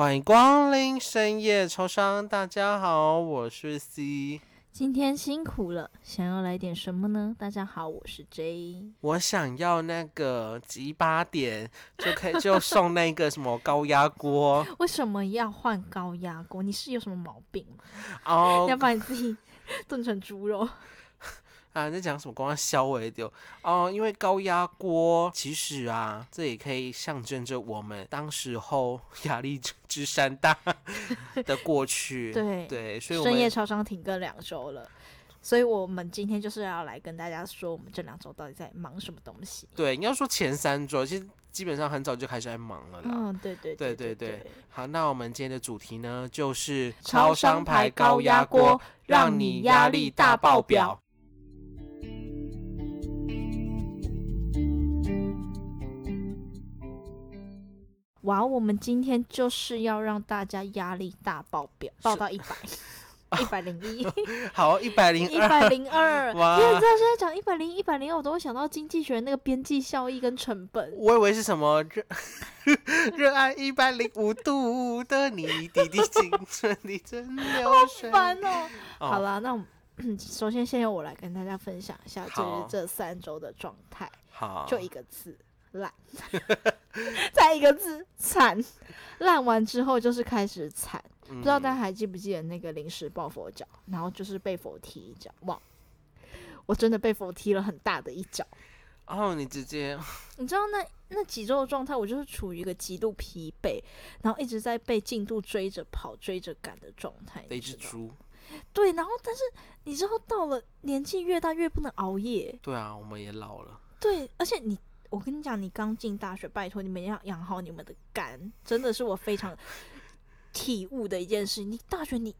欢迎光临深夜超商，大家好，我是 C。今天辛苦了，想要来点什么呢？大家好，我是 J。我想要那个集八点就可以就送那个什么高压锅 为什么要换高压锅？你是有什么毛病吗？哦要把你自己炖成猪肉？啊！你在讲什么？光消微丢哦，因为高压锅其实啊，这也可以象征着我们当时候 压力之之山大 的过去。对对，所以我深夜超商停更两周了，所以我们今天就是要来跟大家说，我们这两周到底在忙什么东西。对你要说前三周，其实基本上很早就开始在忙了啦。嗯，对对对对对对好，那我们今天的主题呢，就是超商牌高压锅让你压力大爆表。哇，我们今天就是要让大家压力大爆表，爆到一百。一百零一，好，一百零一二，百零二，哇因为你知道现在讲一百零一百零二，我都会想到经济学那个边际效益跟成本。我以为是什么热热爱一百零五度的你，滴滴青春的真流水。烦哦。哦好啦，那我们 首先先由我来跟大家分享一下，就是这三周的状态，好，就一个字烂，再一个字惨。烂完之后就是开始惨，不不知道大家还记不记得那个临时抱佛脚，然后就是被佛踢一脚，哇！我真的被佛踢了很大的一脚。哦，你直接 你知道那那几周的状态，我就是处于一个极度疲惫，然后一直在被进度追着跑、追着赶的状态。的一只猪。对，然后但是你知道到了年纪越大越不能熬夜，对啊，我们也老了。对，而且你，我跟你讲，你刚进大学，拜托你们要养好你们的肝，真的是我非常体悟的一件事。你大学你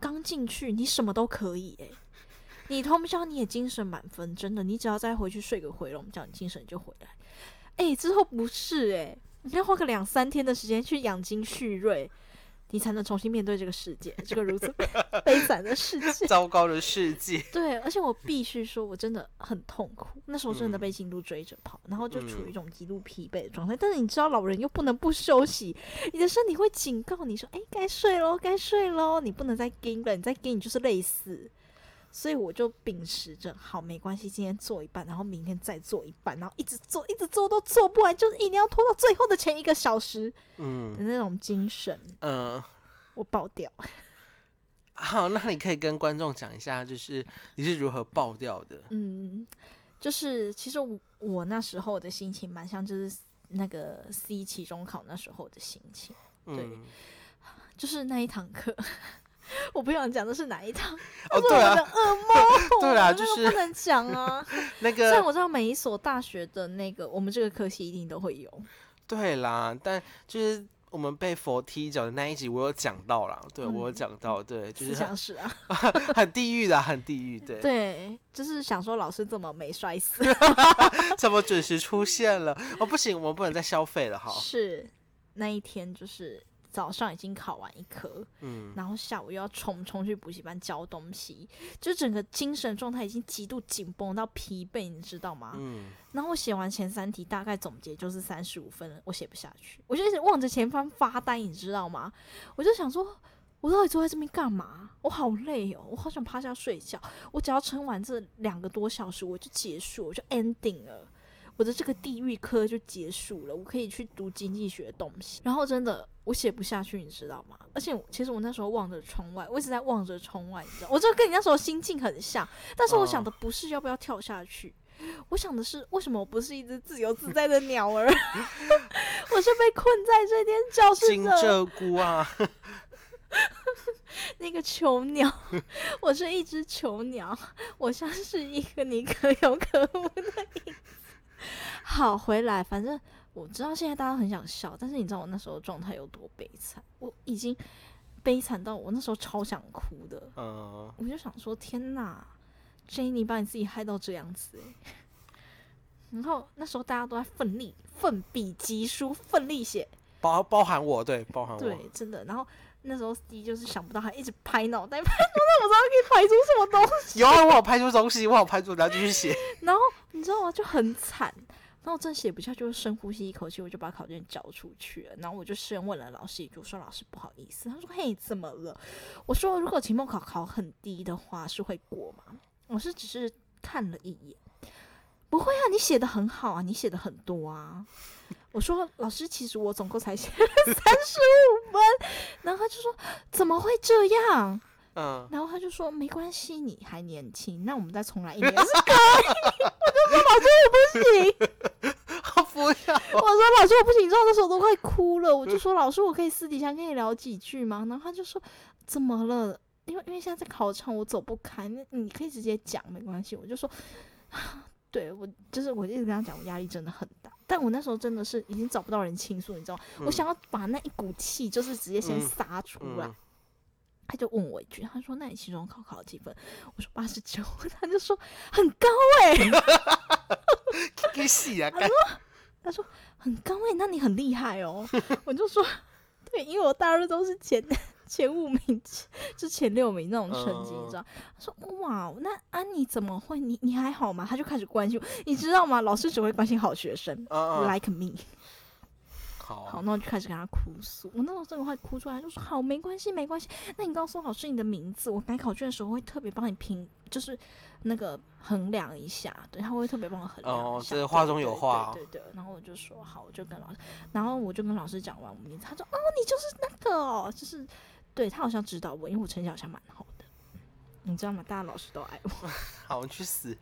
刚进去，你什么都可以诶、你通宵你也精神满分，真的，你只要再回去睡个回笼觉，你精神就回来。诶、之后不是诶、你要花个两三天的时间去养精蓄锐，你才能重新面对这个世界，这个如此悲惨的世界。糟糕的世界。对，而且我必须说，我真的很痛苦。那时候真的被进度追着跑，然后就处于一种极度疲惫的状态。但是你知道，老人又不能不休息，你的身体会警告你说：“哎，该睡喽，该睡喽，你不能再盯了，你再盯你就是累死。”所以我就秉持着，好，没关系，今天做一半，然后明天再做一半，然后一直做，一直做都做不完，就是一定要拖到最后的前一个小时嗯的那种精神，嗯、我爆掉。好，那你可以跟观众讲一下，就是你是如何爆掉的。嗯，就是其实我我那时候的心情蛮像，就是那个 C 期中考那时候的心情，对嗯，就是那一堂课。我不想讲的是哪一堂，哦，是我的噩梦。对啊就是不能讲啊。那个虽然我知道每一所大学的那个，我们这个科系一定都会有。对啦，但就是我们被佛踢脚的那一集，我有讲到啦。对、我有讲到，对，就是很想史啊，很地狱的，很地狱，对，对，就是想说老师怎么没摔死？怎么准时出现了？哦，不行，我们不能再消费了，哈。是那一天，就是早上已经考完一科，嗯，然后下午又要冲冲去补习班教东西，就整个精神状态已经极度紧绷到疲惫，你知道吗？嗯，然后我写完前三题，大概总结就是三十五分了，我写不下去，我就一直望着前方发呆，你知道吗？我就想说，我到底坐在这边干嘛？我好累哦，我好想趴下睡觉。我只要撑完这两个多小时，我就结束，我就 ending 了。我的这个地狱科就结束了，我可以去读经济学的东西。然后真的我写不下去，你知道吗？而且其实我那时候望着窗外，我一直在望着窗外，你知道，我就跟你那时候心境很像。但是我想的不是要不要跳下去，我想的是为什么我不是一只自由自在的鸟儿，我是被困在这间教室金的鹧鸪啊，那个囚鸟，我是一只囚鸟，我像是一个你可有可无的影子。好，回来，反正我知道现在大家很想笑，但是你知道我那时候状态有多悲惨？我已经悲惨到我那时候超想哭的，嗯，我就想说，天哪，Jenny 把你自己害到这样子、欸，然后那时候大家都在奋力、奋笔疾书、奋力写，包包含我，对，包含我，对，真的。然后那时候 C 就是想不到，还一直拍脑袋，拍脑袋，我知道可以拍出什么东西。有啊，我有拍出东西，我有拍出，然后继续写。然后你知道吗？就很惨。然后我真写不下去，就深呼吸一口气，我就把考卷交出去了。然后我就先问了老师一句，我说：“老师不好意思。”他说：“嘿，怎么了？”我说：“如果期末考考很低的话，是会过吗？”我是只是看了一眼，不会啊，你写的很好啊，你写的很多啊。我说：“老师，其实我总共才写了三十五分。”然后他就说：“怎么会这样？”嗯，然后他就说：“没关系，你还年轻，那我们再重来一年是可以。”我就说：“老师，我不行。”好不要，我说老师我不行，你知道那时候都快哭了。我就说老师，我可以私底下跟你聊几句吗？然后他就说怎么了？因为因为现在在考场，我走不开。那你可以直接讲，没关系。我就说，对我就是我一直跟他讲，我压力真的很大。但我那时候真的是已经找不到人倾诉，你知道吗？我想要把那一股气就是直接先撒出来。他就问我一句，他说：“那你期中考考了几分？”我说：“八十九。”他就说：“很高哎。”给洗啊！他说：“他说很高哎，那你很厉害哦。”我就说：“对，因为我大二都是前前五名，就前六名那种成绩，你知道？”他说：“哇，那啊你怎么会？你你还好吗？”他就开始关心我，你知道吗？老师只会关心好学生，like me。好，那我就开始跟他哭诉。我那时候真的快哭出来，就说：“好，没关系，没关系。那你告诉老师你的名字，我改考卷的时候会特别帮你评，就是那个衡量一下。对，他会特别帮我衡量哦，这话中有话。对对。然后我就说好，我就跟老师，然后我就跟老师讲完我名字，他说：哦，你就是那个哦，就是对他好像知道我，因为我成绩好像蛮好的，你知道吗？大家老师都爱我。好，你去死。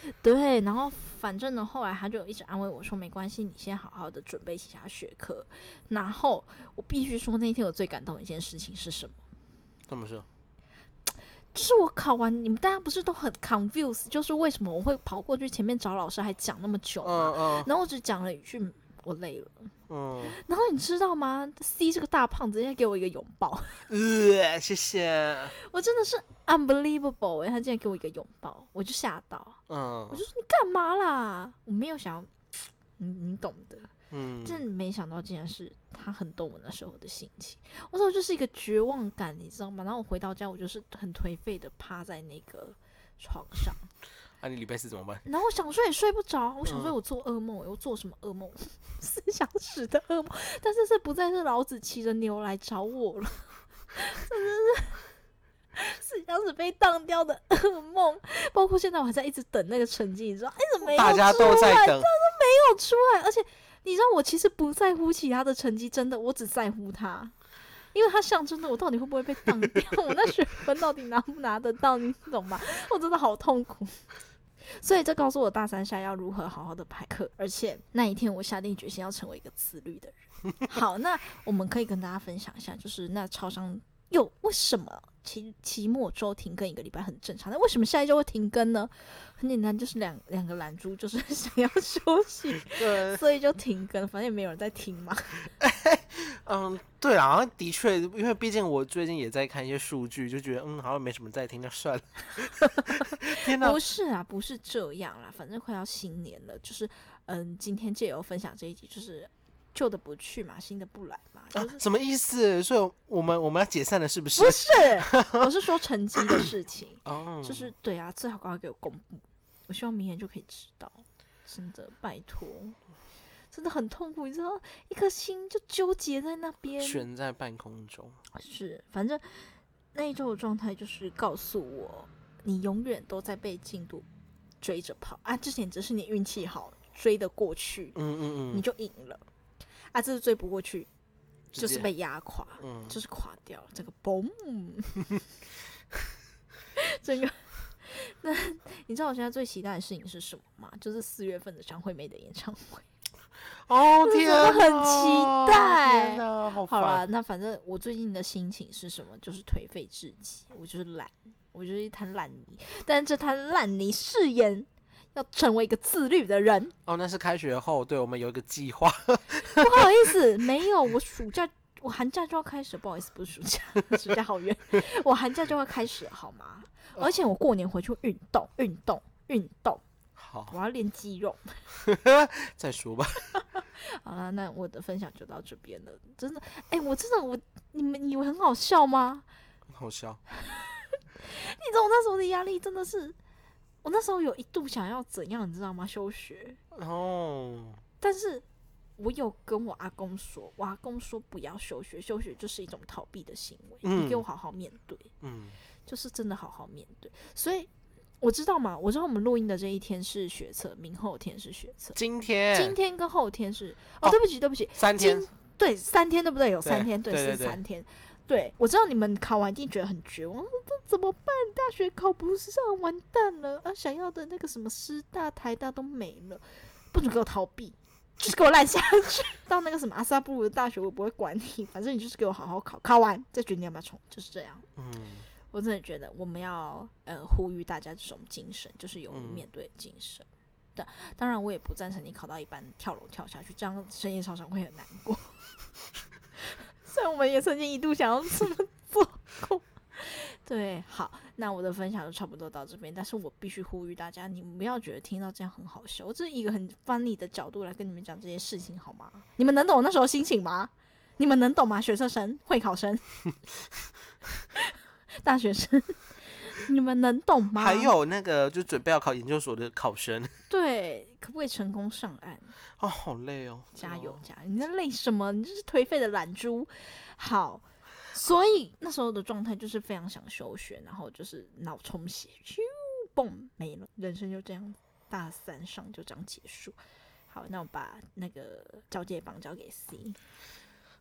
对，然后反正呢，后来他就一直安慰我说：“没关系，你先好好的准备其他学科。”然后我必须说，那天我最感动的一件事情是什么？怎么说？就是我考完，你们大家不是都很 confused，就是为什么我会跑过去前面找老师还讲那么久嗯嗯。然后我只讲了一句：“我累了。”嗯。然后你知道吗？C 这个大胖子，人家给我一个拥抱。呃，谢谢。我真的是。Unbelievable！哎，他竟然给我一个拥抱，我就吓到。嗯，我就说你干嘛啦？我没有想，你你懂的。嗯，真没想到竟然是他很懂我那时候的心情。我说就是一个绝望感，你知道吗？然后我回到家，我就是很颓废的趴在那个床上。那你礼拜四怎么办？然后我想睡也睡不着，我想睡我做噩梦，我做什么噩梦？思想史的噩梦。但是这不再是老子骑着牛来找我了，真的是。是像是被当掉的噩梦，包括现在我还在一直等那个成绩，你知道？哎，怎么没有出来？大家都在等，都没有出来。而且你知道，我其实不在乎其他的成绩，真的，我只在乎他，因为他象征着我到底会不会被当掉，我那学分到底拿不拿得到，你懂吗？我真的好痛苦。所以这告诉我大三下要如何好好的排课，而且那一天我下定决心要成为一个自律的人。好，那我们可以跟大家分享一下，就是那超商。又为什么期期末周停更一个礼拜很正常？那为什么下一周会停更呢？很简单，就是两两个懒猪就是 想要休息，对，所以就停更。反正也没有人在听嘛。嗯，对啊，好像的确，因为毕竟我最近也在看一些数据，就觉得嗯，好像没什么在听，那算了。天哪！不是啊，不是这样啦，反正快要新年了，就是嗯，今天借由分享这一集，就是。旧的不去嘛，新的不来嘛，就是什么意思？所以我们我们要解散了，是不是？不是，我是说成绩的事情。哦，就是对啊，最好赶快给我公布，我希望明年就可以知道。真的，拜托，真的很痛苦，你知道，一颗心就纠结在那边，悬在半空中。是，反正那一周的状态就是告诉我，你永远都在被进度追着跑啊！之前只是你运气好，追得过去，嗯嗯嗯，你就赢了。啊，这是追不过去，就是被压垮，就是垮掉了，这个嘣，整个。那你知道我现在最期待的事情是什么吗？就是四月份的张惠妹的演唱会。哦天，很期待。好好了，那反正我最近的心情是什么？就是颓废至极，我就是懒，我就是一滩烂泥。但这滩烂泥誓言。要成为一个自律的人哦，那是开学后，对我们有一个计划。不好意思，没有，我暑假我寒假就要开始，不好意思，不是暑假，暑假好远，我寒假就要开始，好吗？而且我过年回去运动，运动，运动，好，我要练肌肉。再说吧。好了，那我的分享就到这边了。真的，哎，我真的，我你们以为很好笑吗？很好笑。你知道我那时候的压力真的是。我那时候有一度想要怎样，你知道吗？休学，哦，但是我有跟我阿公说，我阿公说不要休学，休学就是一种逃避的行为，你给我嗯好好面对，嗯，就是真的好好面对。所以我知道嘛，我知道我们录音的这一天是学测，明后天是学测，今天今天跟后天是哦，哦对不起，对不起，三天今对三天对不对？有三天，是对对对三天。对，我知道你们考完一定觉得很绝望，这怎么办？大学考不上，完蛋了！啊，想要的那个什么师大、台大都没了，不准给我逃避，就是给我烂下去。到那个什么阿萨布鲁的大学，我不会管你，反正你就是给我好好考，考完再决定要不要冲，就是这样。嗯，我真的觉得我们要呃呼吁大家这种精神，就是勇于嗯面对的精神。但当然，我也不赞成你考到一半跳楼跳下去，这样深夜超常会很难过。虽然我们也曾经一度想要这么做过。对，好，那我的分享就差不多到这边，但是我必须呼吁大家，你们不要觉得听到这样很好笑，我这是一个很 funny 的角度来跟你们讲这些事情，好吗？你们能懂我那时候心情吗？你们能懂吗？学测生、会考生、大学生，你们能懂吗？还有那个就准备要考研究所的考生，对，可不可以成功上岸？哦，好累哦，加油哦，加油！你在累什么？你就是颓废的懒猪。好，所以那时候的状态就是非常想休学，然后就是脑充血，咻，嘣没了，人生就这样，大三上就这样结束。好，那我把那个交接棒交给 C，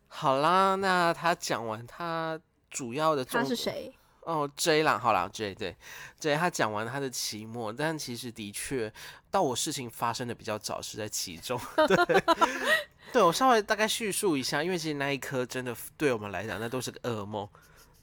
好啦，那他讲完他主要的他是谁？哦，J 啦，好啦，J 对，J 他讲完他的期末，但其实的确到我事情发生的比较早是在其中，对，对我稍微大概叙述一下，因为其实那一科真的对我们来讲那都是个噩梦，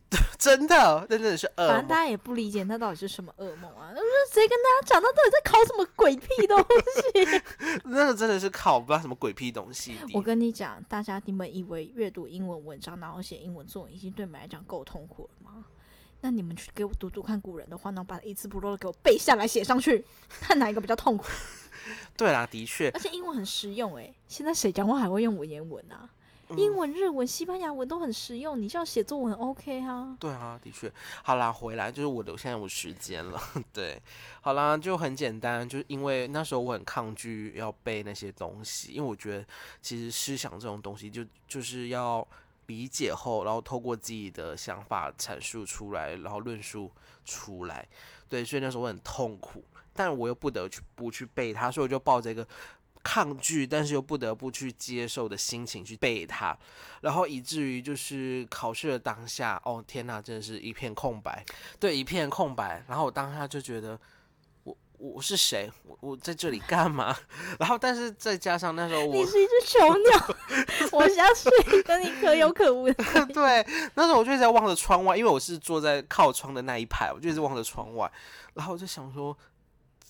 对，真的，真的是噩梦。反正大家也不理解那到底是什么噩梦啊？那是谁跟大家讲，那到底在考什么鬼屁东西？那个真的是考不知道什么鬼屁东西。我跟你讲，大家你们以为阅读英文文章，然后写英文作文，已经对你们来讲够痛苦了吗？那你们去给我读读看古人的话，然后把一字不漏的给我背下来写上去，看哪一个比较痛苦。对啦，的确，而且英文很实用诶、现在谁讲话还会用文言文啊？嗯英文、日文、西班牙文都很实用，你这样写作文 OK 啊？对啊，的确，好啦，回来就是我留，现在有时间了，对，好啦，就很简单，就是因为那时候我很抗拒要背那些东西，因为我觉得其实思想这种东西就就是要理解后，然后透过自己的想法阐述出来，然后论述出来，对，所以那时候我很痛苦，但我又不得去不去背它，所以我就抱着一个。抗拒，但是又不得不去接受的心情去背它，然后以至于就是考试的当下，哦天呐，真的是一片空白，对，一片空白。然后我当下就觉得，我我是谁？我我在这里干嘛？然后但是再加上那时候我你是一只囚鸟，我想睡跟你可有可无的。对，那时候我就一直在望着窗外，因为我是坐在靠窗的那一排，我就一直望着窗外，然后我就想说。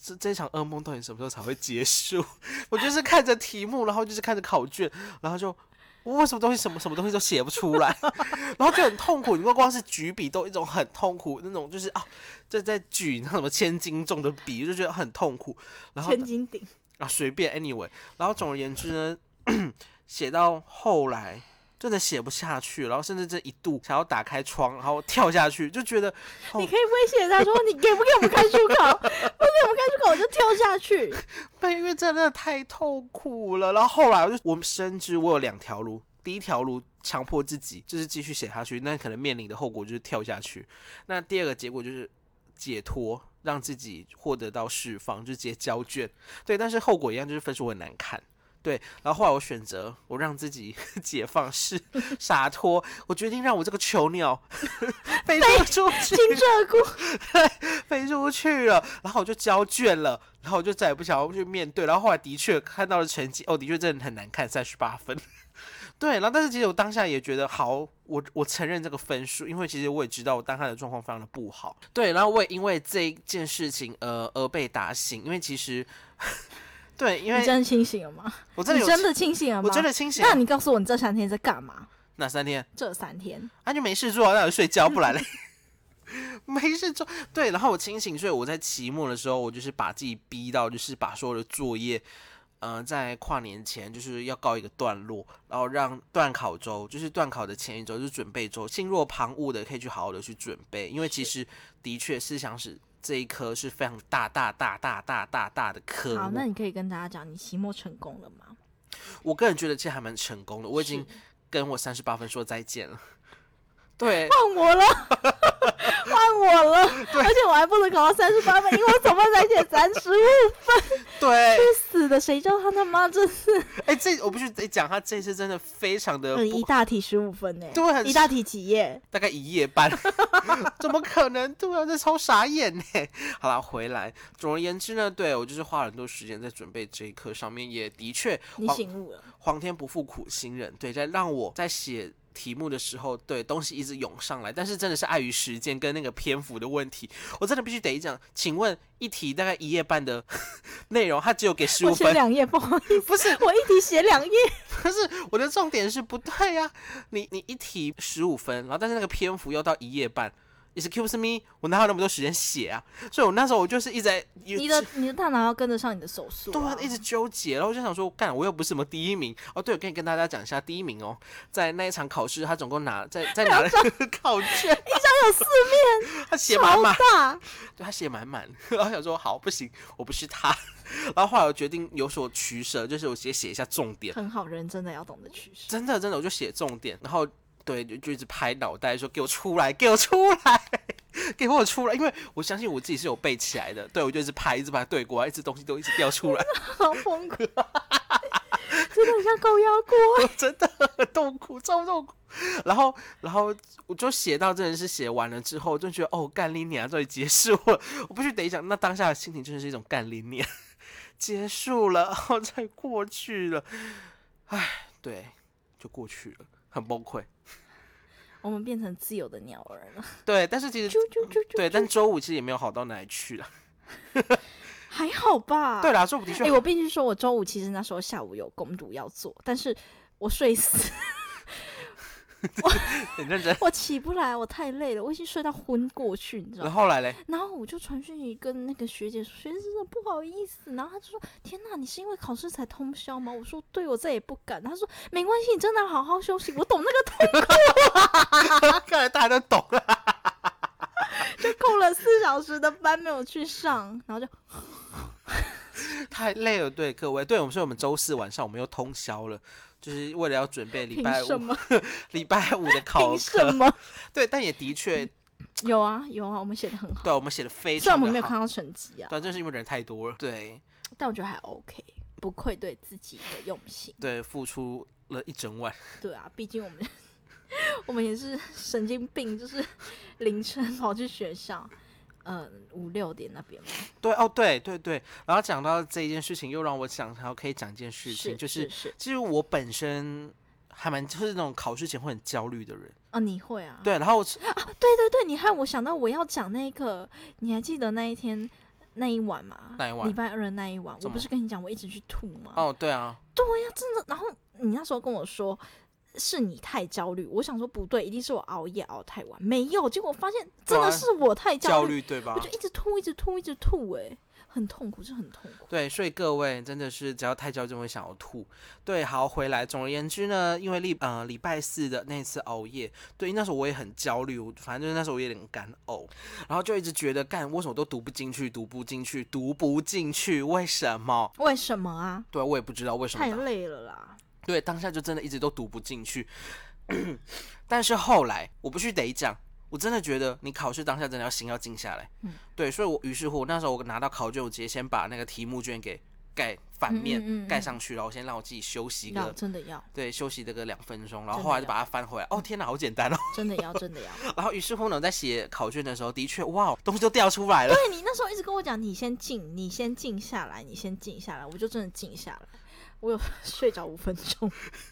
这这场噩梦到底什么时候才会结束？我就是看着题目，然后就是看着考卷，然后就我为什么东西什么什么东西都写不出来，然后就很痛苦。你光光是举笔都一种很痛苦那种，就是啊，在在举那什么千斤重的笔，就觉得很痛苦。然后千斤顶，啊，随便，anyway。然后总而言之呢，写到后来真的写不下去，然后甚至这一度想要打开窗，然后跳下去，就觉得哦你可以威胁他说：“你给不给我们开出口？不给我们开出口，我就跳下去。对，因为真的太痛苦了。然后后来我就我深知我有两条路，第一条路强迫自己就是继续写下去，那可能面临的后果就是跳下去。那第二个结果就是解脱，让自己获得到释放，就直接交卷。对，但是后果一样，就是分数很难看。对，然后后来我选择我让自己 解放是 洒脱，我决定让我这个囚鸟 飞出去，金鹧鸪，飞出去了，然后我就交卷了，然后我就再也不想要去面对，然后后来的确看到了成绩，哦，的确真的很难看，三十八分。对，然后但是其实我当下也觉得好，我我承认这个分数，因为其实我也知道我当下的状况非常的不好。对，然后我也因为这一件事情呃而被打醒，因为其实对，因为你真的清醒了吗？我真的你真的清醒了吗？我真的清醒啊。那你告诉我，你这三天在干嘛？哪三天？这三天，啊，就没事做啊，那就睡觉，不然嘞。没事做，对，然后我清醒，所以我在期末的时候，我就是把自己逼到，就是把所有的作业，呃，在跨年前就是要告一个段落，然后让段考周，就是段考的前一周，就是准备周，心若旁骛的可以去好好的去准备，因为其实的确思想史这一科是非常大大大大大大大的科好，那你可以跟大家讲，你期末成功了吗？我个人觉得其实还蛮成功的，我已经跟我三十八分说再见了。对，换我了，我还不能考到三十八分，因为我总分才写三十五，对，去死的，谁叫他他妈这是 哎、这我必须得讲，他这次真的非常的呃一，大题十五分呢？对一大题几页？大概一页半，怎么可能？对啊，这超傻眼呢。好了，回来，总而言之呢，对我就是花了很多时间在准备这一课上面，也的确你醒悟了，皇天不负苦心人，对，在让我在写题目的时候，对东西一直涌上来，但是真的是碍于时间跟那个篇幅的问题，我真的必须得讲。请问一题大概一页半的 内容，它只有给十我五分，写两页，不好意思，不是我一题写两页，可是我的重点是不对呀、你你一题十五分，然后但是那个篇幅要到一页半。Excuse me，我哪有那么多时间写啊？所以我那时候我就是一直在你的你的大脑要跟得上你的手速、对啊，一直纠结，然后我就想说，干，我又不是什么第一名。哦。对，我可以跟大家讲一下，第一名哦，在那一场考试，他总共拿在 在拿了考卷，一张有四面，他写满超满，大，对他写满满，然后想说好不行，我不是他，然后后来我决定有所取舍，就是我直接写一下重点，很好，人真的要懂得取舍。真的真的我就写重点，然后对就就一直拍脑袋说给我出来，给我出来。给我出来，因为我相信我自己是有背起来的。对，我就一直拍，一直把它对过来，一直东西都一直掉出来。好疯狂，真的很像高压锅。真的很痛苦，超痛苦。然后，然后我就写到真的是写完了之后，就觉得哦，干你娘，终于结束了。我必须得讲，那当下的心情真的是一种干你娘，结束了，然后再过去了，唉，对，就过去了，很崩溃。我们变成自由的鸟儿了，对，但是其实对，但周五其实也没有好到哪里去了。还好吧？对啦，周五的确哎、我必须说，我周五其实那时候下午有攻读要做，但是我睡死，很认真。我起不来，我太累了，我已经睡到昏过去，你知道吗？然后后来嘞，然后我就传讯息跟那个学姐说，学姐真的不好意思，然后她就说：“天哪，你是因为考试才通宵吗？”我说：“对，我再也不敢。”她说：“没关系，你真的要好好休息。”我懂那个痛苦，看来大家都懂了。就空了四小时的班没有去上，然后就太累了，对各位，对我们，所以我们周四晚上我们又通宵了，就是为了要准备礼拜五？礼拜五的考凭什。么？对，但也的确，有啊有啊，我们写的很好，对我们写的非常虽然我。们没有看到成绩啊，但，正是因为人太多了，对但我觉得还 OK，不愧对自己的用心。对，付出了一整晚。对啊，毕竟我们 我们也是神经病，就是凌晨跑去学校，嗯，五六点那边吗。对哦，对对对。然后讲到这一件事情，又让我想到可以讲一件事情，是就是是其实我本身还蛮就是那种考试前会很焦虑的人。啊，你会啊？对，然后我对对对，你害我想到我要讲那个，你还记得那一天那一晚吗？那一晚礼拜二的那一晚，我不是跟你讲我一直去吐吗？哦，对啊，对呀、真的。然后你那时候跟我说。是你太焦虑，我想说不对，一定是我熬夜熬太晚，没有，结果发现真的是我太焦虑，对吧我？就一直吐，一直吐，一直吐、哎，很痛苦，是很痛苦。对，所以各位真的是只要太焦虑就会想要吐。对，好回来。总而言之呢，因为礼呃礼拜四的那次熬夜，对，那时候我也很焦虑，我反正就是那时候我有点干呕，然后就一直觉得干为什么都读不进去，读不进去，读不进去，为什么？为什么啊？对我也不知道为什么太。累了啦。对，当下就真的一直都读不进去。但是后来我不去得讲，我真的觉得你考试当下真的要心要静下来。嗯对，所以我于是乎那时候我拿到考卷，我直接先把那个题目卷给盖反面、嗯嗯嗯嗯盖上去，然后先让我自己休息要个真的要，对休息这个两分钟，然后后来就把它翻回来。哦天哪，好简单哦！真的要，真的要。然后于是乎呢，我在写考卷的时候，的确哇，东西都掉出来了。对你那时候一直跟我讲，你先静，你先静下来，你先静下来，我就真的静下来。我有 睡着五分钟，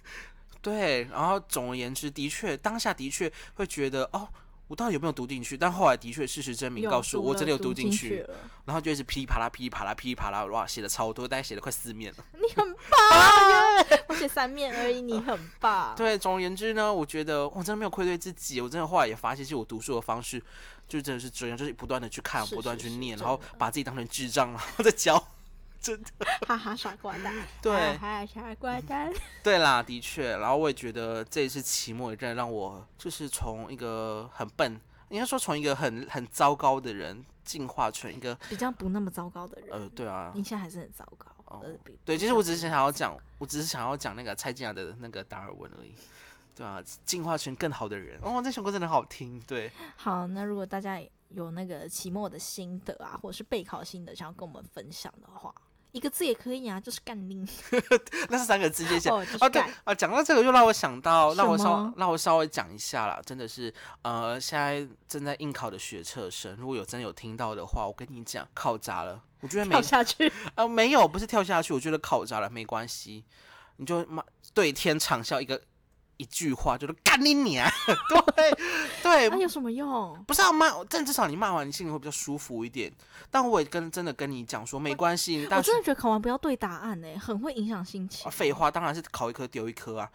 对，然后总而言之，的确当下的确会觉得哦。我到底有没有读进去？但后来的确，事实证明告诉我，我真的有读进去。了。然后就一直噼里啪啦、噼里啪啦、噼里啪啦，哇，写的超多，大概写了快四面了。你很棒，我写三面而已，你很棒。对，总而言之呢，我觉得我真的没有愧对自己，我真的后来也发现，其实我读书的方式就真的是这样，就是不断的去看，不断是是去念，然后把自己当成智障，然后再教。真的，哈哈，傻瓜蛋，对哈哈，傻瓜蛋。对啦，的确。然后我也觉得这一次期末也真的让我就是从一个很笨。应该说从一个很很糟糕的人进化成一个比较不那么糟糕的人。呃，对啊，你现在还是很糟糕。哦呃，对，其实我只是想要讲，我只是想要讲那个蔡健雅的那个达尔文而已。对啊，进化成更好的人。哦，这首歌真的好听。对，好，那如果大家有那个期末的心得啊，或者是备考心得，想要跟我们分享的话，一个字也可以啊，就是干拎。那是三个字，谢谢。哦，就是啊，对。啊，讲到这个又让我想到，让我稍让我稍微讲一下啦，真的是，呃，现在正在应考的学测生，如果有真有听到的话，我跟你讲，考砸了。我觉得没跳下去，呃没有，不是跳下去，我觉得考砸了没关系，你就骂对天长啸一个一句话，就是干你娘！对对，那有什么用？不是要骂，但至少你骂完，你心里会比较舒服一点。但我也跟真的跟你讲说，没关系，我真的觉得考完不要对答案呢、很会影响心情。啊废话，当然是考一科丢一科啊。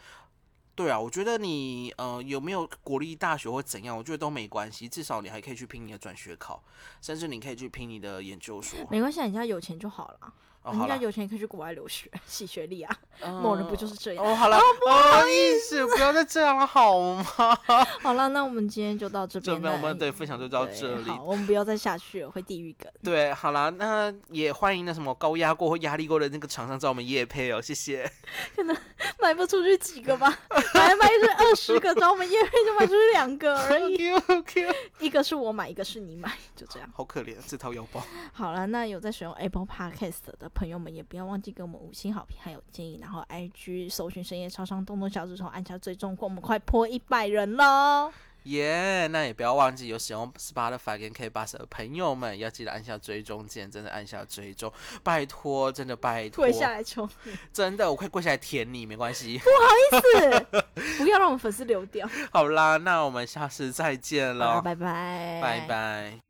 对啊，我觉得你呃有没有国立大学或怎样，我觉得都没关系，至少你还可以去拼你的转学考，甚至你可以去拼你的研究所。没关系，啊，你家有钱就好了。哦，好了，人家有钱也可以去国外留学，洗学历啊。嗯某人不就是这样？哦，好了，不好意思，不要再这样了，好吗？好了，那我们今天就到这这边这。边我们对分享就到这里。好，我们不要再下去了，会地狱梗。对，好了，那也欢迎那什么高压锅或压力锅的那个厂商找我们夜配哦，谢谢。可能卖不出去几个吧，买卖是二十个，找我们夜配就卖出去两个而已。Q，一个是我买，一个是你买，就这样。好可怜，自掏腰包。好了，那有在使用 Apple Podcast 的朋友们，也不要忘记给我们五星好评，还有建议。然后 IG 搜寻深夜超商，动动小指头按下追踪，我们快破一百人喽！耶那也不要忘记有使用 Spotify 跟 K 八十的朋友们，要记得按下追踪键，真的按下追踪，拜托，真的拜托跪，下来求你，真的，我快跪下来舔你，没关系。不好意思 不要让我们粉丝流掉。好啦，那我们下次再见了，拜拜，拜。拜。